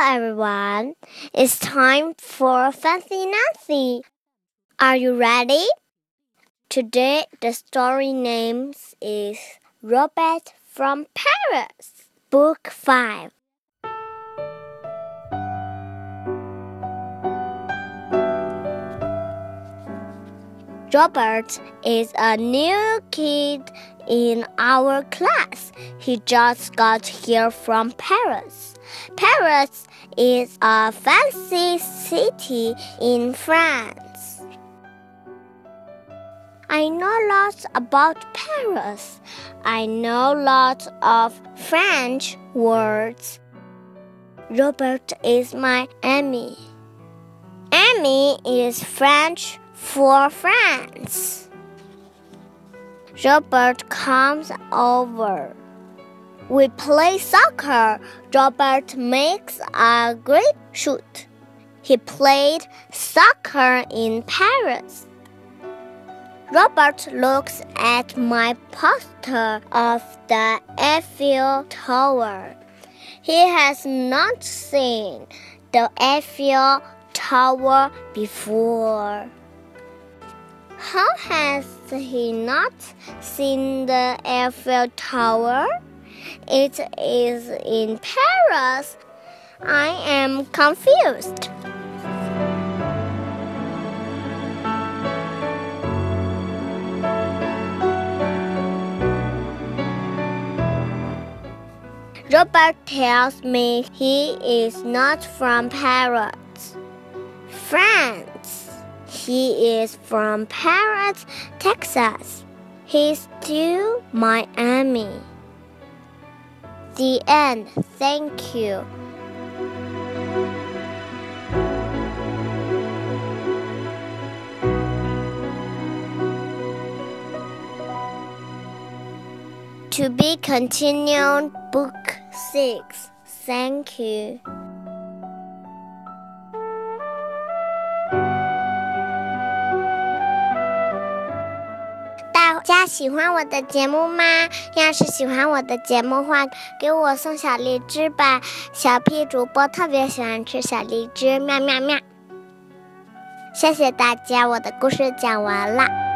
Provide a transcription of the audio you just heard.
Hello, everyone. It's time for Fancy Nancy. Are you ready? Today, the story name is Robert from Paris, Book 5. Robert is a new kid in our class. He just got here from Paris. Paris is a fancy city in France. I know lots about Paris. I know lots of French words. Robert is my ami. Ami is French for France. Robert comes over. We play soccer. Robert makes a great shoot. He played soccer in Paris. Robert looks at my poster of the Eiffel Tower. He has not seen the Eiffel Tower before. How has he not seen the Eiffel Tower? It is in Paris. I am confused. Robert tells me he is not from Paris, France. He is from Paris, Texas. He's to my ami. The end. Thank you. To be continued, Book 6. Thank you. 大家喜欢我的节目吗？要是喜欢我的节目话，给我送小荔枝吧。小屁主播特别喜欢吃小荔枝，喵喵喵！谢谢大家，我的故事讲完了。